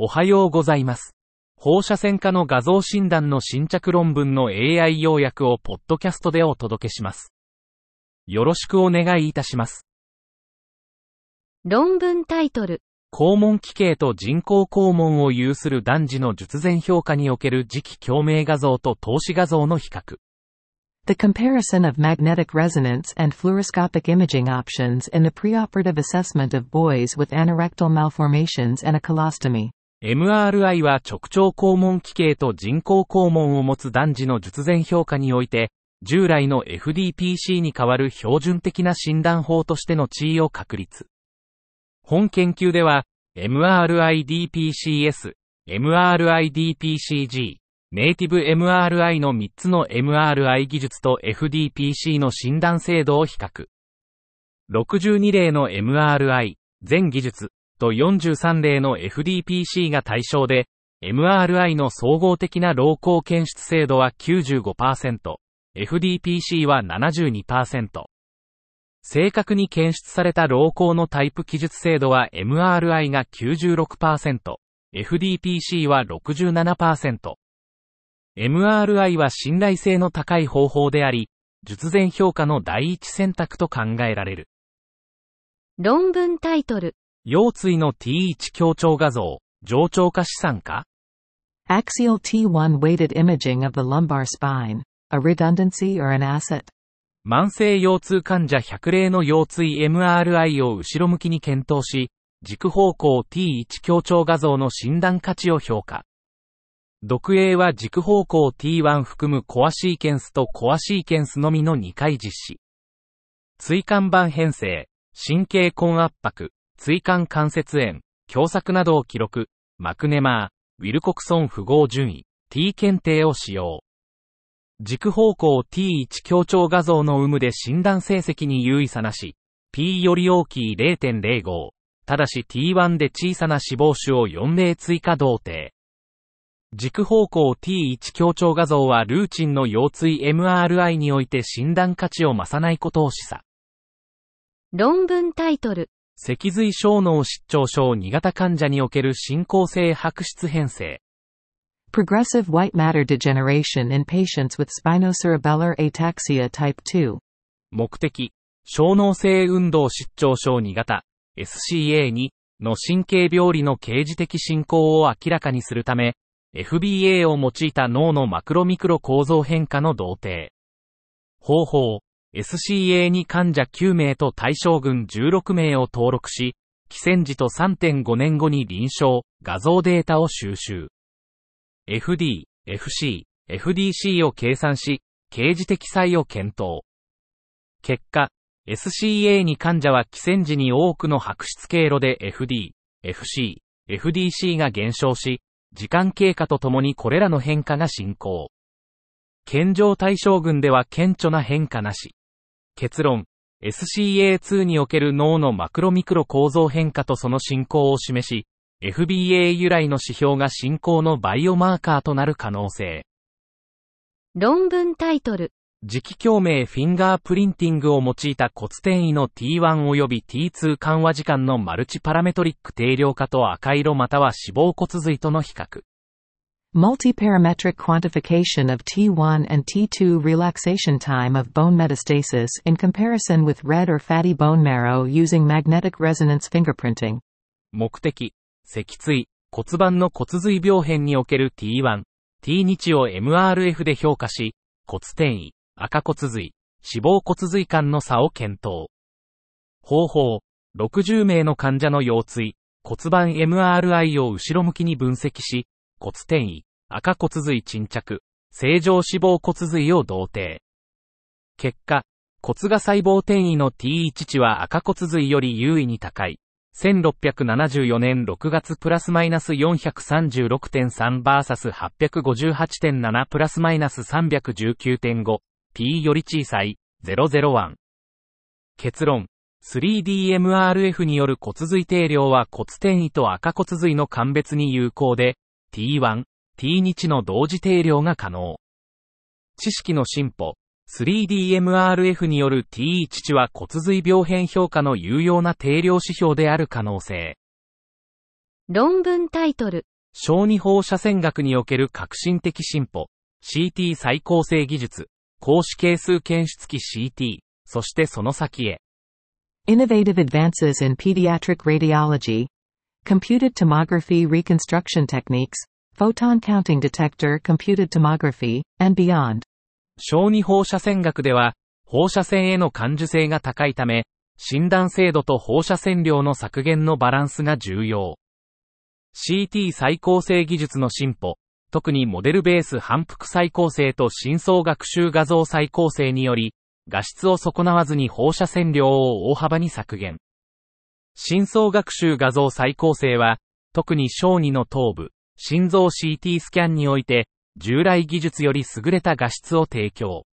おはようございます。放射線科の画像診断の新着論文の AI 要約をポッドキャストでお届けします。よろしくお願いいたします。論文タイトル、肛門奇形と人工肛門を有する男児の術前評価における磁気共鳴画像と透視画像の比較。The comparison of magnetic resonance and fluoroscopic imaging options in the preoperative assessment of boys with anorectal malformations and a colostomy. MRI は直腸肛門奇形と人工肛門を持つ男児の術前評価において、従来の FDPC に代わる標準的な診断法としての地位を確立。本研究では、MRI-DPCS、MRI-DPCG、ネイティブ MRI の3つの MRI 技術と FDPC の診断精度を比較。62例の MRI、全技術と43例の FDPC が対象で、MRI の総合的な老行検出精度は95%、FDPC は72%。正確に検出された老行のタイプ記述精度は MRI が96%、FDPC は67%。MRI は信頼性の高い方法であり、術前評価の第一選択と考えられる。論文タイトル、腰椎の T1 強調画像、上腸化資産か？Axial T1 weighted imaging of the lumbar spine. A redundancy or an asset? 慢性腰痛患者100例の腰椎 MRI を後ろ向きに検討し、軸方向 T1 強調画像の診断価値を評価。読影は軸方向 T1 含むコアシーケンスとコアシーケンスのみの2回実施。椎間板変性、神経根圧迫、椎間関節炎、狭窄などを記録、マクネマー、ウィルコクソン符号順位、T 検定を使用。軸方向 T1 強調画像の有無で診断成績に優位差なし、P より大きい0.05、ただし T1 で小さな脂肪種を4例追加同定。軸方向 T1 強調画像はルーチンの腰椎 MRI において診断価値を増さないことを示唆。論文タイトル、脊髄小脳失調症2型患者における進行性白質変性。Progressive white matter degeneration in patients with spinocerebellar ataxia type 2. 目的、小脳性運動失調症2型、SCA2 の神経病理の刑事的進行を明らかにするため、FBA を用いた脳のマクロミクロ構造変化の同定。方法、SCA2 患者9名と対象群16名を登録し、寄戦時と3.5年後に臨床、画像データを収集。FD、FC、FDC を計算し、刑事的差異を検討。結果、SCA に患者は寄戦時に多くの白質経路で FD、FC、FDC が減少し、時間経過とともにこれらの変化が進行。健常対象群では顕著な変化なし。結論、SCA2 における脳のマクロミクロ構造変化とその進行を示し、FBA 由来の指標が進行のバイオマーカーとなる可能性。論文タイトル、磁気共鳴フィンガープリンティングを用いた骨転移の T1 及び T2 緩和時間のマルチパラメトリック定量化と赤色または脂肪骨髄との比較。Multiparametric quantification of T1 and T2 relaxation time of bone metastasis in comparison with red or fatty bone marrow using magnetic resonance fingerprinting. 目的、脊椎、骨盤の骨髄病変における T1、T 値を MRF で評価し、骨転移、赤骨髄、脂肪骨髄間の差を検討。方法、60名の患者の腰椎、骨盤 MRI を後ろ向きに分析し、骨転移、赤骨髄沈着、正常脂肪骨髄を同定。結果、骨が細胞転移の T1 値は赤骨髄より優位に高い。1674年6月プラスマイナス436.3バーサス858.7プラスマイナス319.5 P より小さい001結論 3DMRF による骨髄定量は骨転移と赤骨髄の鑑別に有効で T1、T2 値の同時定量が可能。知識の進歩 3DMRF による T1 値は骨髄病変評価の有用な定量指標である可能性。論文タイトル、小児放射線学における革新的進歩、CT 再構成技術、光子係数検出機 CT、そしてその先へ。Innovative advances in pediatric radiology, computed tomography reconstruction techniques, photon counting detector computed tomography, and beyond. 小児放射線学では、放射線への感受性が高いため、診断精度と放射線量の削減のバランスが重要。CT 再構成技術の進歩、特にモデルベース反復再構成と深層学習画像再構成により、画質を損なわずに放射線量を大幅に削減。深層学習画像再構成は、特に小児の頭部、心臓 CT スキャンにおいて、従来技術より優れた画質を提供。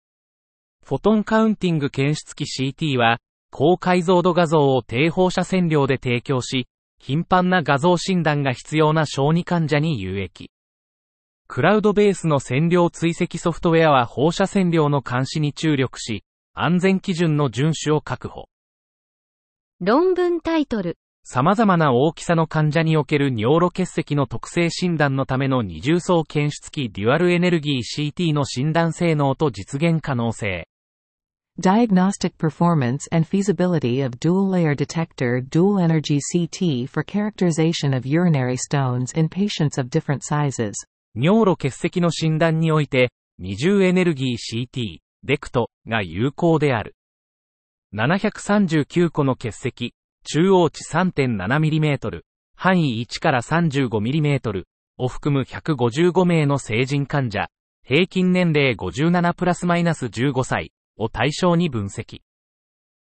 フォトンカウンティング検出機 CT は、高解像度画像を低放射線量で提供し、頻繁な画像診断が必要な小児患者に有益。クラウドベースの線量追跡ソフトウェアは放射線量の監視に注力し、安全基準の遵守を確保。論文タイトル、様々な大きさの患者における尿路結石の特性診断のための二重層検出機デュアルエネルギー CT の診断性能と実現可能性。Diagnostic performance and feasibility of dual layer detector dual energy CT for characterization of urinary stones in patients of different sizes. 尿路結石の診断において、二重エネルギー CT、デクトが有効である。739個の結石、中央値 3.7mm、範囲1から 35mm を含む155名の成人患者、平均年齢57プラスマイナス15歳を対象に分析。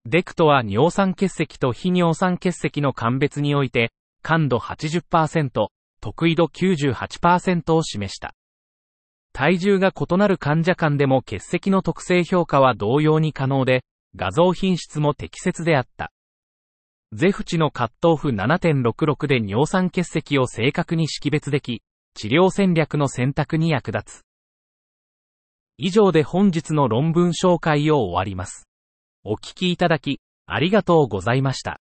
デクトは尿酸結石と非尿酸結石の鑑別において、感度80%、得意度98%を示した。体重が異なる患者間でも結石の特性評価は同様に可能で、画像品質も適切であった。ゼフチのカットオフ7.66で尿酸結石を正確に識別でき、治療戦略の選択に役立つ。以上で本日の論文紹介を終わります。お聞きいただき、ありがとうございました。